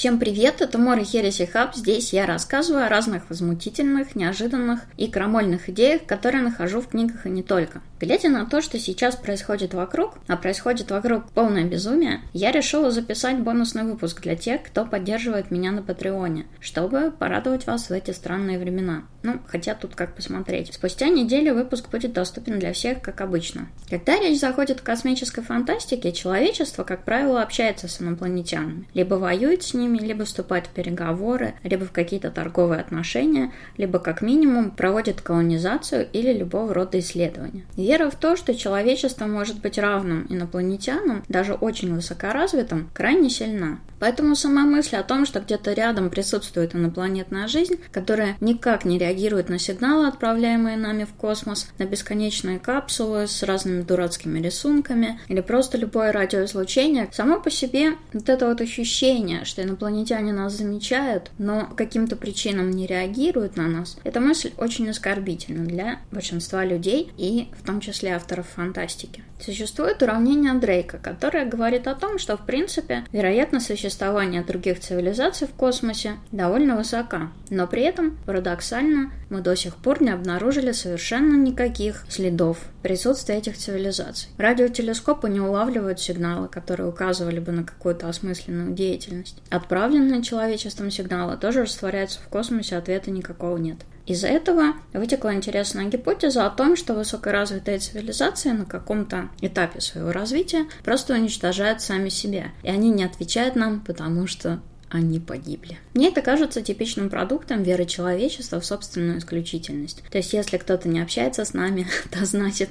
Всем привет, это Мори Хереси Хаб. Здесь я рассказываю о разных возмутительных, неожиданных и крамольных идеях, которые нахожу в книгах и не только. Глядя на то, что сейчас происходит вокруг, а происходит вокруг полное безумие, я решила записать бонусный выпуск для тех, кто поддерживает меня на Патреоне, чтобы порадовать вас в эти странные времена. Ну, хотя тут как посмотреть. Спустя неделю выпуск будет доступен для всех, как обычно. Когда речь заходит о космической фантастике, человечество, как правило, общается с инопланетянами. Либо воюет с ними, либо вступает в переговоры, либо в какие-то торговые отношения, либо как минимум проводит колонизацию или любого рода исследования. Вера в то, что человечество может быть равным инопланетянам, даже очень высокоразвитым, крайне сильна. Поэтому сама мысль о том, что где-то рядом присутствует инопланетная жизнь, которая никак не реагирует на сигналы, отправляемые нами в космос, на бесконечные капсулы с разными дурацкими рисунками или просто любое радиоизлучение, само по себе вот это вот ощущение, что инопланетяне нас замечают, но каким-то причинам не реагируют на нас, эта мысль очень оскорбительна для большинства людей и в том числе авторов фантастики. Существует уравнение Дрейка, которое говорит о том, что в принципе вероятность существования других цивилизаций в космосе довольно высока, но при этом парадоксально мы до сих пор не обнаружили совершенно никаких следов присутствия этих цивилизаций. Радиотелескопы не улавливают сигналы, которые указывали бы на какую-то осмысленную деятельность. Отправленные человечеством сигналы тоже растворяются в космосе, ответа никакого нет. Из этого вытекла интересная гипотеза о том, что высокоразвитые цивилизации на каком-то этапе своего развития просто уничтожают сами себя, и они не отвечают нам, потому что они погибли. Мне это кажется типичным продуктом веры человечества в собственную исключительность. То есть, если кто-то не общается с нами, то значит,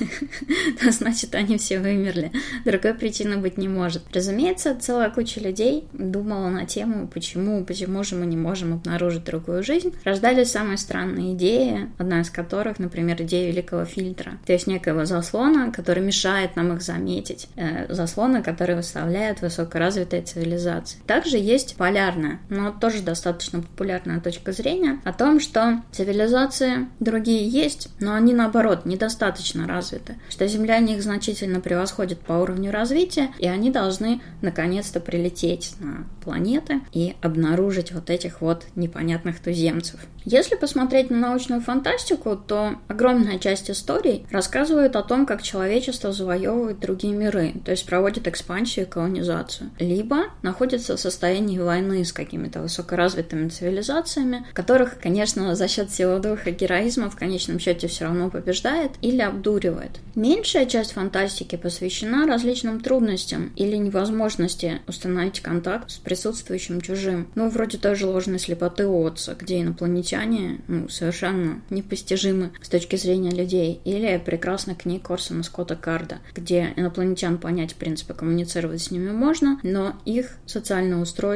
то значит, они все вымерли. Другой причины быть не может. Разумеется, целая куча людей думала на тему, почему, почему же мы не можем обнаружить другую жизнь. Рождались самые странные идеи, одна из которых, например, идея великого фильтра. То есть некого заслона, который мешает нам их заметить. Э, заслона, который выставляет высокоразвитые цивилизации. Также есть полярная, но тоже достаточно популярная точка зрения о том, что цивилизации другие есть, но они наоборот недостаточно развиты, что земляне их значительно превосходят по уровню развития, и они должны наконец-то прилететь на планеты и обнаружить вот этих вот непонятных туземцев. Если посмотреть на научную фантастику, то огромная часть историй рассказывает о том, как человечество завоевывает другие миры, то есть проводит экспансию и колонизацию, либо находится в состоянии войны с какими-то высокоразвитыми цивилизациями, которых, конечно, за счет силы духа героизма в конечном счете все равно побеждает или обдуривает. Меньшая часть фантастики посвящена различным трудностям или невозможности установить контакт с присутствующим чужим. Ну, вроде той же ложной слепоты Отца, где инопланетяне ну, совершенно непостижимы с точки зрения людей. Или прекрасная книга Корсона Скотта Карда, где инопланетян понять, в принципе, коммуницировать с ними можно, но их социальное устройство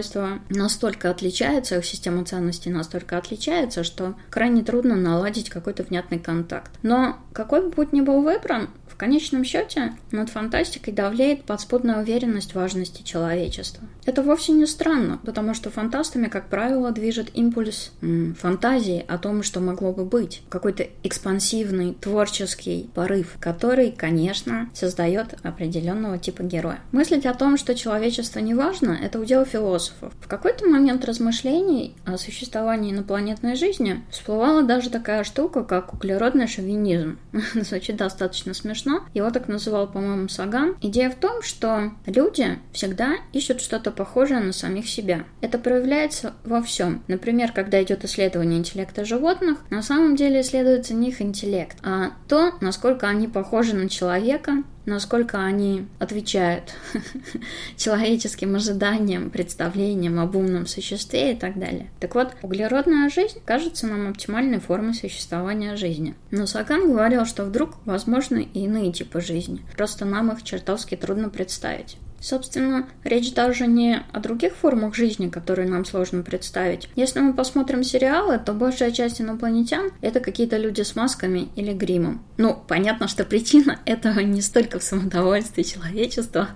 настолько отличается, их система ценностей настолько отличается, что крайне трудно наладить какой-то внятный контакт. Но какой бы путь ни был выбран, в конечном счете над фантастикой давлеет подспудная уверенность в важности человечества. Это вовсе не странно, потому что фантастами, как правило, движет импульс м, фантазии о том, что могло бы быть. Какой-то экспансивный, творческий порыв, который, конечно, создает определенного типа героя. Мыслить о том, что человечество не важно, это удел философов. В какой-то момент размышлений о существовании инопланетной жизни всплывала даже такая штука, как углеродный шовинизм. Звучит достаточно смешно, смешно. Его так называл, по-моему, Саган. Идея в том, что люди всегда ищут что-то похожее на самих себя. Это проявляется во всем. Например, когда идет исследование интеллекта животных, на самом деле исследуется не их интеллект, а то, насколько они похожи на человека, насколько они отвечают человеческим ожиданиям, представлениям об умном существе и так далее. Так вот, углеродная жизнь кажется нам оптимальной формой существования жизни. Но Саган говорил, что вдруг возможны и иные типы жизни. Просто нам их чертовски трудно представить. Собственно, речь даже не о других формах жизни, которые нам сложно представить. Если мы посмотрим сериалы, то большая часть инопланетян — это какие-то люди с масками или гримом. Ну, понятно, что причина этого не столько в самодовольстве человечества,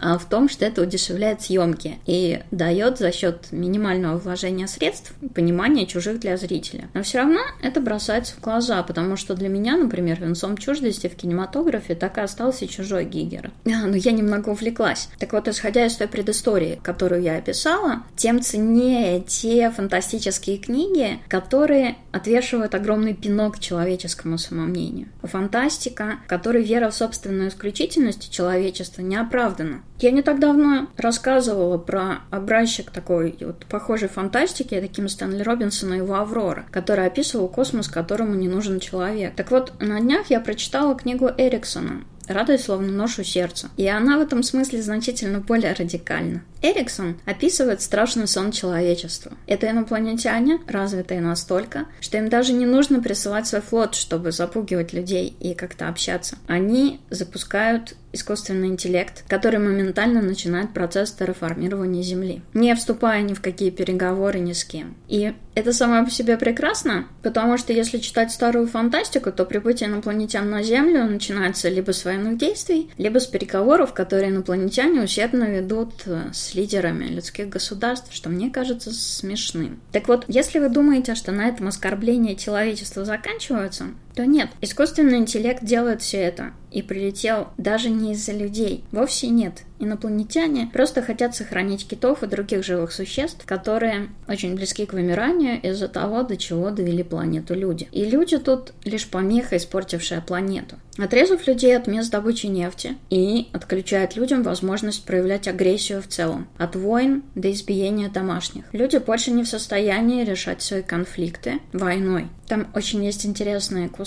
а в том, что это удешевляет съемки и дает за счет минимального вложения средств понимание чужих для зрителя. Но все равно это бросается в глаза, потому что для меня, например, венцом чуждости в кинематографе так и остался чужой Гигер. Но я немного увлеклась. Написать. Так вот, исходя из той предыстории, которую я описала, тем ценнее те фантастические книги, которые отвешивают огромный пинок человеческому самомнению. Фантастика, в которой вера в собственную исключительность человечества не оправдана. Я не так давно рассказывала про образчик такой вот похожей фантастики, таким Стэнли Робинсона его «Аврора», который описывал космос, которому не нужен человек. Так вот, на днях я прочитала книгу Эриксона радость словно нож у сердца. И она в этом смысле значительно более радикальна. Эриксон описывает страшный сон человечества. Это инопланетяне, развитые настолько, что им даже не нужно присылать свой флот, чтобы запугивать людей и как-то общаться. Они запускают искусственный интеллект, который моментально начинает процесс терраформирования Земли, не вступая ни в какие переговоры ни с кем. И это само по себе прекрасно, потому что если читать старую фантастику, то прибытие инопланетян на Землю начинается либо с военных действий, либо с переговоров, которые инопланетяне усердно ведут э, лидерами людских государств, что мне кажется смешным. Так вот, если вы думаете, что на этом оскорбления человечества заканчиваются, то нет. Искусственный интеллект делает все это и прилетел даже не из-за людей. Вовсе нет. Инопланетяне просто хотят сохранить китов и других живых существ, которые очень близки к вымиранию из-за того, до чего довели планету люди. И люди тут лишь помеха, испортившая планету. Отрезав людей от мест добычи нефти и отключает людям возможность проявлять агрессию в целом. От войн до избиения домашних. Люди больше не в состоянии решать свои конфликты войной. Там очень есть интересные кусочки,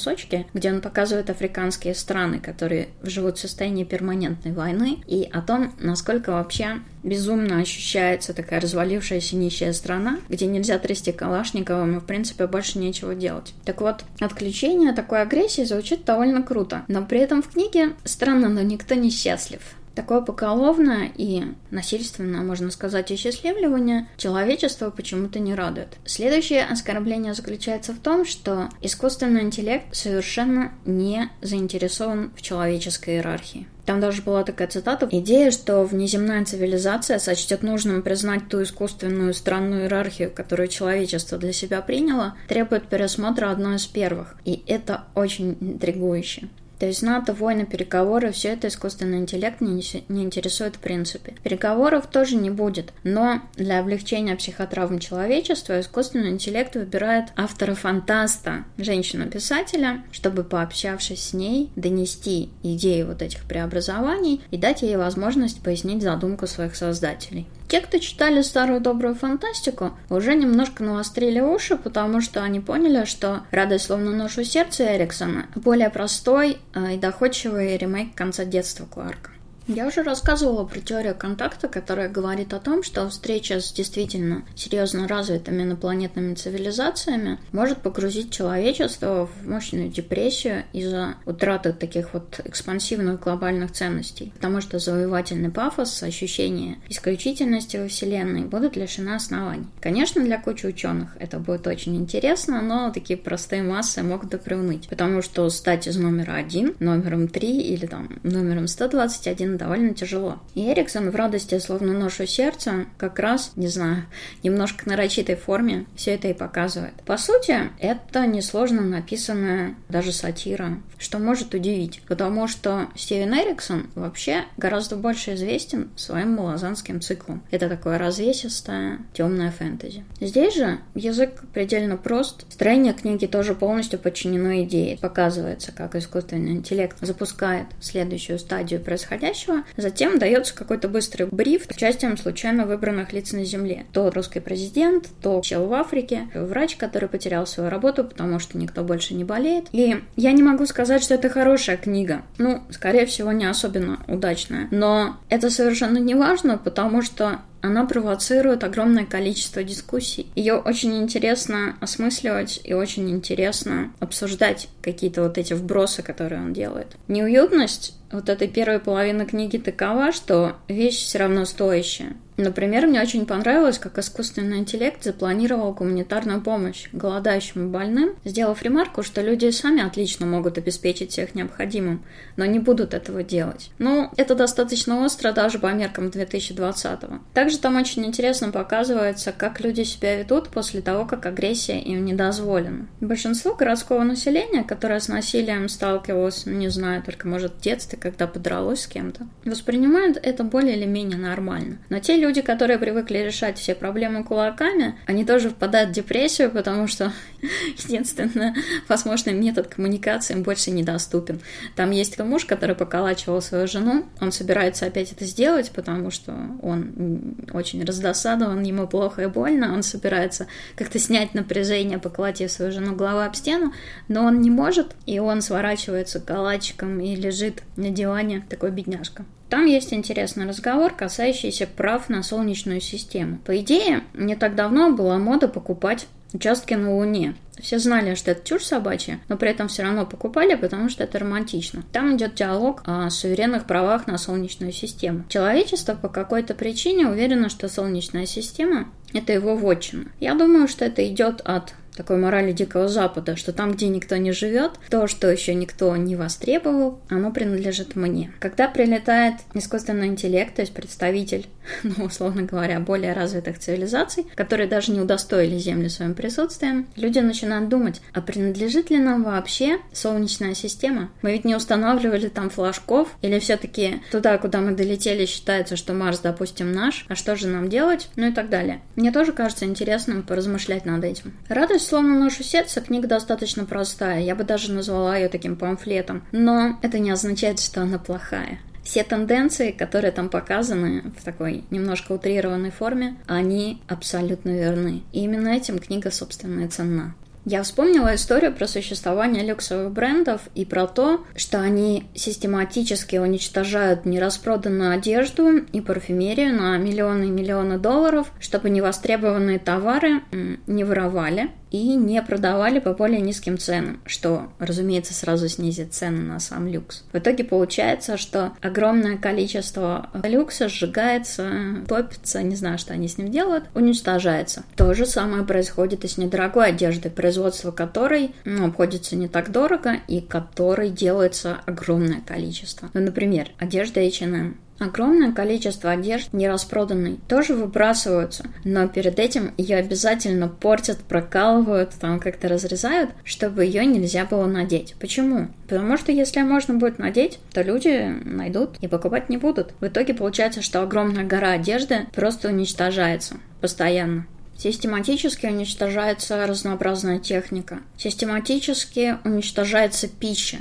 где он показывает африканские страны, которые живут в состоянии перманентной войны, и о том, насколько вообще безумно ощущается такая развалившаяся нищая страна, где нельзя трясти Калашниковым и, в принципе, больше нечего делать. Так вот, отключение такой агрессии звучит довольно круто, но при этом в книге странно, но никто не счастлив. Такое поголовное и насильственное, можно сказать, осчастливливание человечество почему-то не радует. Следующее оскорбление заключается в том, что искусственный интеллект совершенно не заинтересован в человеческой иерархии. Там даже была такая цитата. Идея, что внеземная цивилизация сочтет нужным признать ту искусственную странную иерархию, которую человечество для себя приняло, требует пересмотра одной из первых. И это очень интригующе. То есть НАТО, войны, переговоры, все это искусственный интеллект не, не интересует в принципе. Переговоров тоже не будет, но для облегчения психотравм человечества искусственный интеллект выбирает автора-фантаста, женщину-писателя, чтобы, пообщавшись с ней, донести идеи вот этих преобразований и дать ей возможность пояснить задумку своих создателей. Те, кто читали старую добрую фантастику, уже немножко навострили уши, потому что они поняли, что «Радость словно нож у сердца» Эриксона более простой э, и доходчивый ремейк конца детства Кларка. Я уже рассказывала про теорию контакта, которая говорит о том, что встреча с действительно серьезно развитыми инопланетными цивилизациями может погрузить человечество в мощную депрессию из-за утраты таких вот экспансивных глобальных ценностей. Потому что завоевательный пафос, ощущение исключительности во Вселенной будут лишены оснований. Конечно, для кучи ученых это будет очень интересно, но такие простые массы могут и. Потому что стать из номера один, номером три или там номером 121 довольно тяжело. И Эриксон в радости, словно нож у сердца, как раз, не знаю, немножко нарочитой форме все это и показывает. По сути, это несложно написанная даже сатира, что может удивить, потому что Стивен Эриксон вообще гораздо больше известен своим малозанским циклом. Это такое развесистое, темное фэнтези. Здесь же язык предельно прост, строение книги тоже полностью подчинено идее. Показывается, как искусственный интеллект запускает следующую стадию происходящего, будущего. Затем дается какой-то быстрый бриф участием случайно выбранных лиц на Земле. То русский президент, то чел в Африке, врач, который потерял свою работу, потому что никто больше не болеет. И я не могу сказать, что это хорошая книга. Ну, скорее всего, не особенно удачная. Но это совершенно не важно, потому что она провоцирует огромное количество дискуссий. Ее очень интересно осмысливать и очень интересно обсуждать какие-то вот эти вбросы, которые он делает. Неуютность вот этой первой половины книги такова, что вещь все равно стоящая. Например, мне очень понравилось, как искусственный интеллект запланировал гуманитарную помощь голодающим и больным, сделав ремарку, что люди сами отлично могут обеспечить всех необходимым, но не будут этого делать. Ну, это достаточно остро даже по меркам 2020-го. Также там очень интересно показывается, как люди себя ведут после того, как агрессия им не дозволена. Большинство городского населения, которое с насилием сталкивалось, ну, не знаю, только может в детстве, когда подралось с кем-то, воспринимают это более или менее нормально. Но те люди, которые привыкли решать все проблемы кулаками, они тоже впадают в депрессию, потому что единственный возможный метод коммуникации им больше недоступен. Там есть муж, который поколачивал свою жену, он собирается опять это сделать, потому что он очень раздосадован, ему плохо и больно, он собирается как-то снять напряжение, поколотив свою жену головой об стену, но он не может, и он сворачивается калачиком и лежит на диване, такой бедняжка. Там есть интересный разговор, касающийся прав на Солнечную систему. По идее, не так давно была мода покупать участки на Луне. Все знали, что это чушь собачья, но при этом все равно покупали, потому что это романтично. Там идет диалог о суверенных правах на Солнечную систему. Человечество по какой-то причине уверено, что Солнечная система – это его вотчина. Я думаю, что это идет от такой морали Дикого Запада, что там, где никто не живет, то, что еще никто не востребовал, оно принадлежит мне. Когда прилетает искусственный интеллект, то есть представитель, ну, условно говоря, более развитых цивилизаций, которые даже не удостоили Землю своим присутствием, люди начинают думать, а принадлежит ли нам вообще Солнечная система? Мы ведь не устанавливали там флажков, или все-таки туда, куда мы долетели, считается, что Марс, допустим, наш, а что же нам делать? Ну и так далее. Мне тоже кажется интересным поразмышлять над этим. Радость словно нашу сердце» книга достаточно простая, я бы даже назвала ее таким памфлетом, но это не означает, что она плохая. Все тенденции, которые там показаны в такой немножко утрированной форме, они абсолютно верны. И именно этим книга, собственно, и ценна. Я вспомнила историю про существование люксовых брендов и про то, что они систематически уничтожают нераспроданную одежду и парфюмерию на миллионы и миллионы долларов, чтобы невостребованные товары не воровали, и не продавали по более низким ценам, что, разумеется, сразу снизит цены на сам люкс. В итоге получается, что огромное количество люкса сжигается, топится, не знаю, что они с ним делают, уничтожается. То же самое происходит и с недорогой одеждой, производство которой ну, обходится не так дорого и которой делается огромное количество. Ну, например, одежда H&M Огромное количество одежды нераспроданной тоже выбрасываются, но перед этим ее обязательно портят, прокалывают, там как-то разрезают, чтобы ее нельзя было надеть. Почему? Потому что если можно будет надеть, то люди найдут и покупать не будут. В итоге получается, что огромная гора одежды просто уничтожается постоянно. Систематически уничтожается разнообразная техника. Систематически уничтожается пища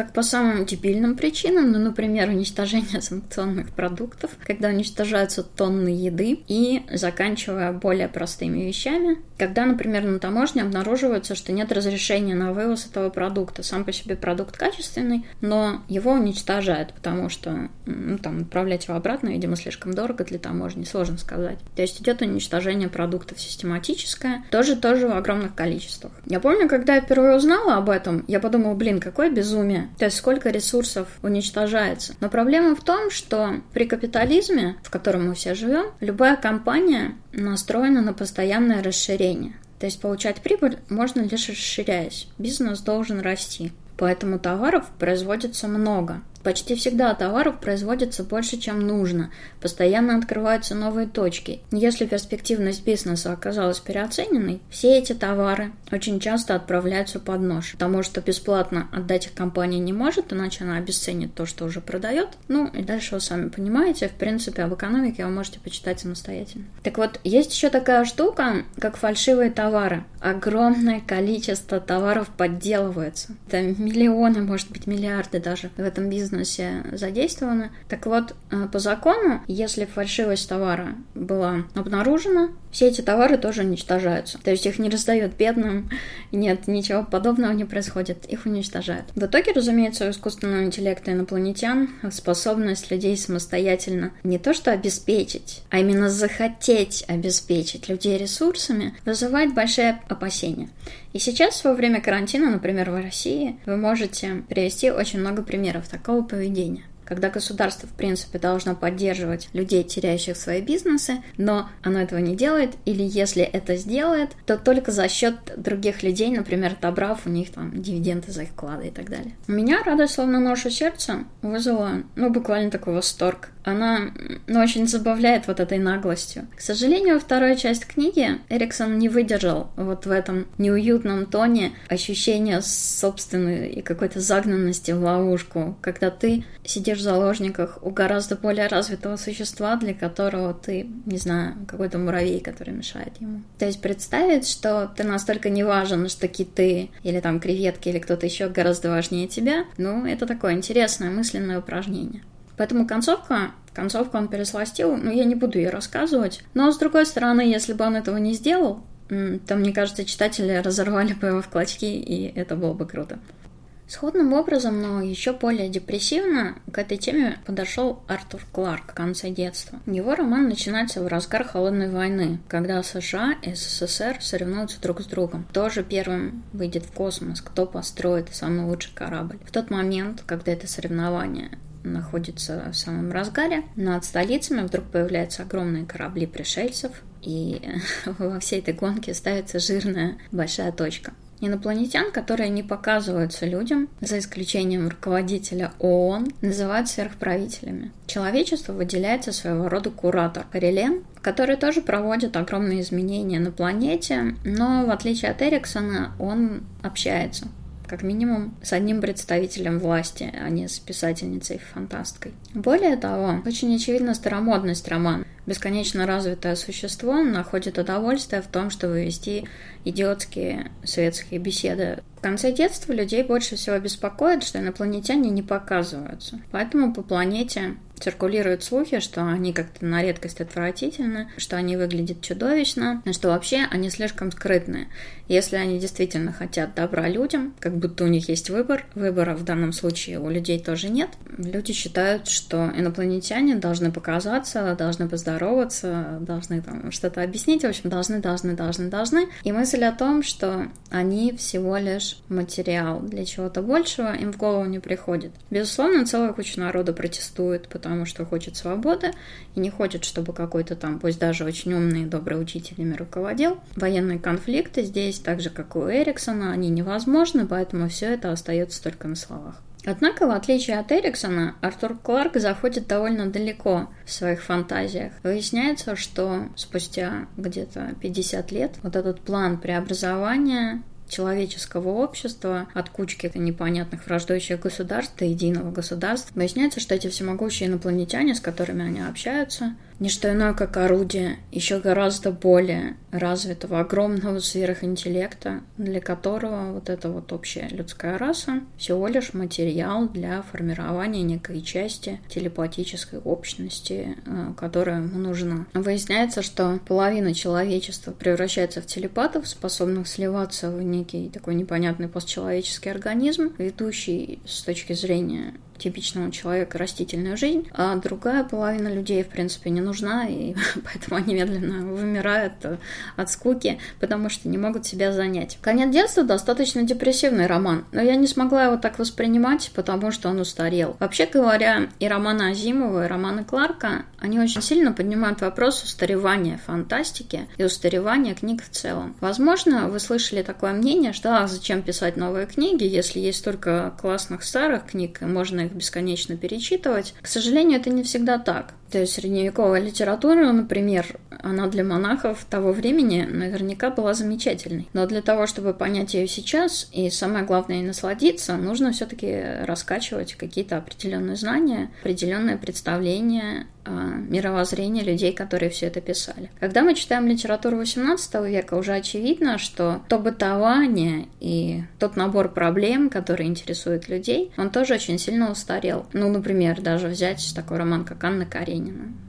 как по самым дебильным причинам, ну, например, уничтожение санкционных продуктов, когда уничтожаются тонны еды, и заканчивая более простыми вещами, когда, например, на таможне обнаруживается, что нет разрешения на вывоз этого продукта. Сам по себе продукт качественный, но его уничтожают, потому что ну, там, отправлять его обратно, видимо, слишком дорого для таможни, сложно сказать. То есть идет уничтожение продуктов систематическое, тоже тоже в огромных количествах. Я помню, когда я впервые узнала об этом, я подумала, блин, какое безумие. То есть сколько ресурсов уничтожается. Но проблема в том, что при капитализме, в котором мы все живем, любая компания настроена на постоянное расширение. То есть получать прибыль можно лишь расширяясь. Бизнес должен расти. Поэтому товаров производится много. Почти всегда товаров производится больше, чем нужно. Постоянно открываются новые точки. Если перспективность бизнеса оказалась переоцененной, все эти товары очень часто отправляются под нож, потому что бесплатно отдать их компания не может, иначе она обесценит то, что уже продает. Ну и дальше вы сами понимаете, в принципе, об экономике вы можете почитать самостоятельно. Так вот, есть еще такая штука, как фальшивые товары. Огромное количество товаров подделывается. Это миллионы, может быть, миллиарды даже в этом бизнесе бизнесе задействованы. Так вот, э, по закону, если фальшивость товара была обнаружена, все эти товары тоже уничтожаются. То есть их не раздают бедным, нет, ничего подобного не происходит, их уничтожают. В итоге, разумеется, у искусственного интеллекта инопланетян способность людей самостоятельно не то что обеспечить, а именно захотеть обеспечить людей ресурсами вызывает большие опасения. И сейчас во время карантина, например, в России, вы можете привести очень много примеров такого поведения когда государство, в принципе, должно поддерживать людей, теряющих свои бизнесы, но оно этого не делает, или если это сделает, то только за счет других людей, например, отобрав у них там дивиденды за их вклады и так далее. У меня радость, словно нож у сердца, вызвала, ну, буквально такой восторг. Она, ну, очень забавляет вот этой наглостью. К сожалению, вторая часть книги Эриксон не выдержал вот в этом неуютном тоне ощущения собственной и какой-то загнанности в ловушку, когда ты сидишь в заложниках у гораздо более развитого существа, для которого ты, не знаю, какой-то муравей, который мешает ему. То есть представить, что ты настолько не важен, что киты или там креветки или кто-то еще гораздо важнее тебя, ну, это такое интересное мысленное упражнение. Поэтому концовка, концовку он пересластил, но я не буду ее рассказывать. Но, с другой стороны, если бы он этого не сделал, то, мне кажется, читатели разорвали бы его в клочки, и это было бы круто. Сходным образом, но еще более депрессивно, к этой теме подошел Артур Кларк в конце детства. Его роман начинается в разгар Холодной войны, когда США и СССР соревнуются друг с другом. Кто же первым выйдет в космос, кто построит самый лучший корабль. В тот момент, когда это соревнование находится в самом разгаре, над столицами вдруг появляются огромные корабли пришельцев, и во всей этой гонке ставится жирная большая точка. Инопланетян, которые не показываются людям, за исключением руководителя ООН, называют сверхправителями. Человечество выделяется своего рода куратор Релен, который тоже проводит огромные изменения на планете, но в отличие от Эриксона он общается как минимум с одним представителем власти, а не с писательницей-фантасткой. Более того, очень очевидна старомодность романа. Бесконечно развитое существо находит удовольствие в том, чтобы вести идиотские светские беседы. В конце детства людей больше всего беспокоит, что инопланетяне не показываются. Поэтому по планете циркулируют слухи, что они как-то на редкость отвратительны, что они выглядят чудовищно, что вообще они слишком скрытные. Если они действительно хотят добра людям, как будто у них есть выбор, выбора в данном случае у людей тоже нет, люди считают, что инопланетяне должны показаться, должны поздороваться, должны там что-то объяснить, в общем, должны, должны, должны, должны. И мысль о том, что они всего лишь материал для чего-то большего, им в голову не приходит. Безусловно, целая куча народа протестует, потому потому что хочет свободы и не хочет, чтобы какой-то там, пусть даже очень умный и добрый учитель ими руководил. Военные конфликты здесь, так же как у Эриксона, они невозможны, поэтому все это остается только на словах. Однако, в отличие от Эриксона, Артур Кларк заходит довольно далеко в своих фантазиях. Выясняется, что спустя где-то 50 лет вот этот план преобразования человеческого общества от кучки непонятных враждующих государств до единого государства. Выясняется, что эти всемогущие инопланетяне, с которыми они общаются, не что иное, как орудие еще гораздо более развитого, огромного сверхинтеллекта, для которого вот эта вот общая людская раса всего лишь материал для формирования некой части телепатической общности, э, которая ему нужна. Выясняется, что половина человечества превращается в телепатов, способных сливаться в некий такой непонятный постчеловеческий организм, ведущий с точки зрения типичного человека растительную жизнь, а другая половина людей, в принципе, не нужна, и поэтому они медленно вымирают от скуки, потому что не могут себя занять. «Конец детства» достаточно депрессивный роман, но я не смогла его так воспринимать, потому что он устарел. Вообще говоря, и романы Азимова, и романы Кларка, они очень сильно поднимают вопрос устаревания фантастики и устаревания книг в целом. Возможно, вы слышали такое мнение, что а, зачем писать новые книги, если есть столько классных старых книг, и можно их бесконечно перечитывать. К сожалению, это не всегда так. То есть средневековая литература, например, она для монахов того времени наверняка была замечательной. Но для того, чтобы понять ее сейчас и самое главное насладиться, нужно все-таки раскачивать какие-то определенные знания, определенное представление мировоззрения людей, которые все это писали. Когда мы читаем литературу XVIII века, уже очевидно, что то бытование и тот набор проблем, которые интересуют людей, он тоже очень сильно устарел. Ну, например, даже взять такой роман, как Анна Каренина.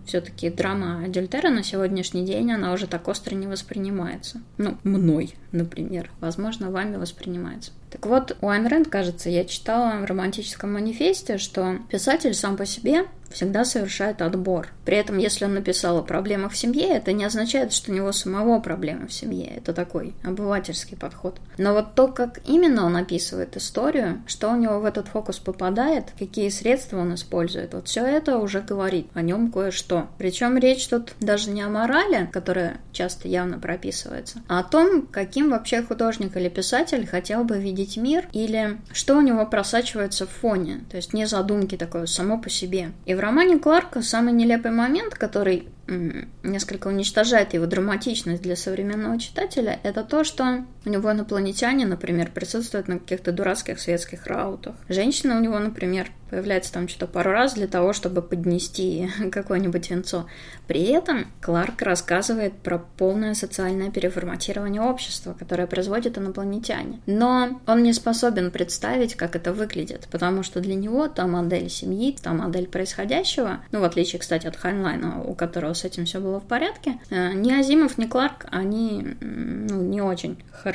Все-таки драма Адюльтера на сегодняшний день, она уже так остро не воспринимается. Ну, мной, например. Возможно, вами воспринимается. Так вот, у Айн Рэнд, кажется, я читала в романтическом манифесте, что писатель сам по себе всегда совершает отбор. При этом, если он написал о проблемах в семье, это не означает, что у него самого проблемы в семье. Это такой обывательский подход. Но вот то, как именно он описывает историю, что у него в этот фокус попадает, какие средства он использует, вот все это уже говорит о нем кое-что. Причем речь тут даже не о морали, которая часто явно прописывается, а о том, каким вообще художник или писатель хотел бы видеть мир или что у него просачивается в фоне, то есть не задумки такое само по себе. И в романе Кларка самый нелепый момент, который несколько уничтожает его драматичность для современного читателя, это то, что у него инопланетяне, например, присутствуют на каких-то дурацких светских раутах. Женщина у него, например, появляется там что-то пару раз для того, чтобы поднести какое-нибудь венцо. При этом Кларк рассказывает про полное социальное переформатирование общества, которое производит инопланетяне. Но он не способен представить, как это выглядит, потому что для него та модель семьи, та модель происходящего, ну, в отличие, кстати, от Хайнлайна, у которого с этим все было в порядке, э, ни Азимов, ни Кларк, они ну, не очень хорошо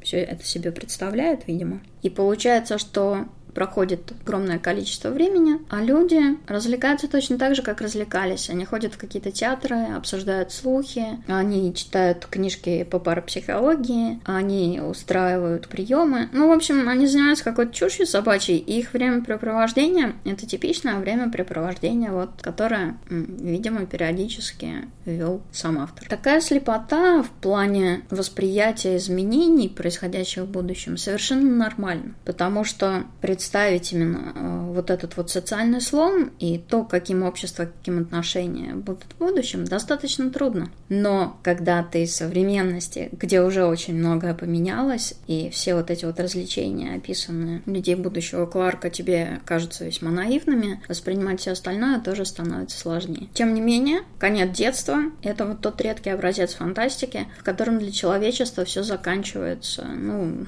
все это себе представляют, видимо. И получается, что проходит огромное количество времени, а люди развлекаются точно так же, как развлекались. Они ходят в какие-то театры, обсуждают слухи, они читают книжки по парапсихологии, они устраивают приемы. Ну, в общем, они занимаются какой-то чушью собачьей, и их времяпрепровождение — это типичное времяпрепровождение, вот, которое, видимо, периодически вел сам автор. Такая слепота в плане восприятия изменений, происходящих в будущем, совершенно нормальна, потому что пред представить именно э, вот этот вот социальный слом и то, каким общество, каким отношения будут в будущем, достаточно трудно. Но когда ты из современности, где уже очень многое поменялось, и все вот эти вот развлечения, описанные людей будущего Кларка, тебе кажутся весьма наивными, воспринимать все остальное тоже становится сложнее. Тем не менее, конец детства — это вот тот редкий образец фантастики, в котором для человечества все заканчивается, ну,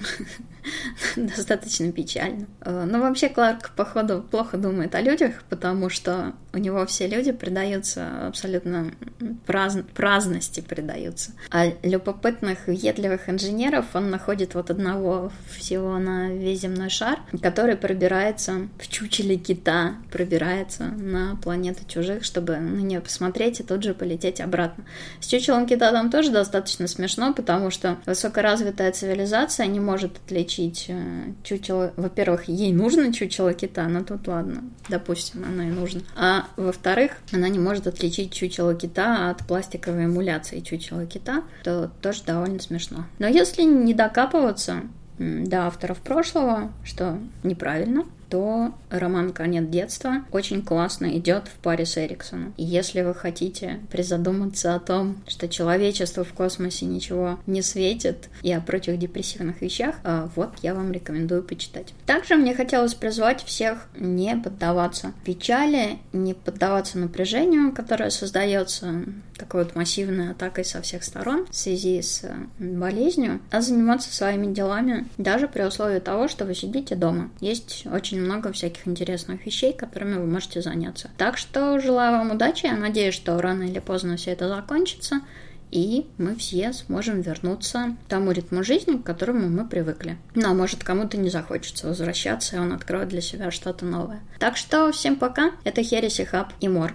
достаточно печально. Э, но вообще Кларк, походу, плохо думает о людях, потому что у него все люди предаются абсолютно празн... праздности предаются. А любопытных, въедливых инженеров он находит вот одного всего на весь земной шар, который пробирается в чучеле кита, пробирается на планету чужих, чтобы на нее посмотреть и тут же полететь обратно. С чучелом кита там тоже достаточно смешно, потому что высокоразвитая цивилизация не может отличить э, чучело... Во-первых, ей нужно чучело кита, но тут ладно, допустим, оно и нужно. А во-вторых, она не может отличить чучело кита от пластиковой эмуляции чучела кита, то тоже довольно смешно. Но если не докапываться до авторов прошлого, что неправильно, то роман «Конец детства» очень классно идет в паре с Эриксоном. И если вы хотите призадуматься о том, что человечеству в космосе ничего не светит, и о прочих депрессивных вещах, а, вот я вам рекомендую почитать. Также мне хотелось призвать всех не поддаваться печали, не поддаваться напряжению, которое создается такой вот массивной атакой со всех сторон в связи с болезнью, а заниматься своими делами даже при условии того, что вы сидите дома. Есть очень много всяких интересных вещей, которыми вы можете заняться. Так что желаю вам удачи, я надеюсь, что рано или поздно все это закончится, и мы все сможем вернуться к тому ритму жизни, к которому мы привыкли. А может, кому-то не захочется возвращаться, и он откроет для себя что-то новое. Так что всем пока. Это Хереси Хаб и Мор.